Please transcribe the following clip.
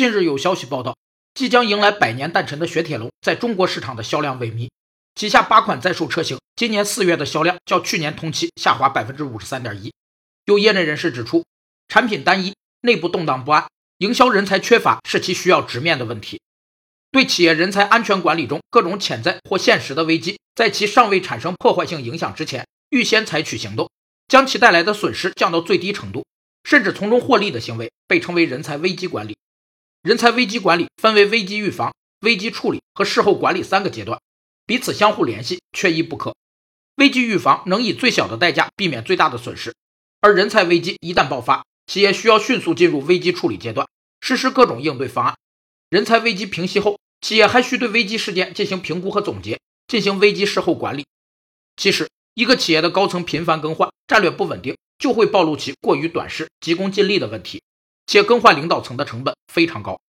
近日有消息报道，即将迎来百年诞辰的雪铁龙在中国市场的销量萎靡，旗下八款在售车型今年四月的销量较去年同期下滑百分之五十三点一。有业内人士指出，产品单一、内部动荡不安、营销人才缺乏是其需要直面的问题。对企业人才安全管理中各种潜在或现实的危机，在其尚未产生破坏性影响之前，预先采取行动，将其带来的损失降到最低程度，甚至从中获利的行为，被称为人才危机管理。人才危机管理分为危机预防、危机处理和事后管理三个阶段，彼此相互联系，缺一不可。危机预防能以最小的代价避免最大的损失，而人才危机一旦爆发，企业需要迅速进入危机处理阶段，实施各种应对方案。人才危机平息后，企业还需对危机事件进行评估和总结，进行危机事后管理。其实，一个企业的高层频繁更换、战略不稳定，就会暴露其过于短视、急功近利的问题。且更换领导层的成本非常高。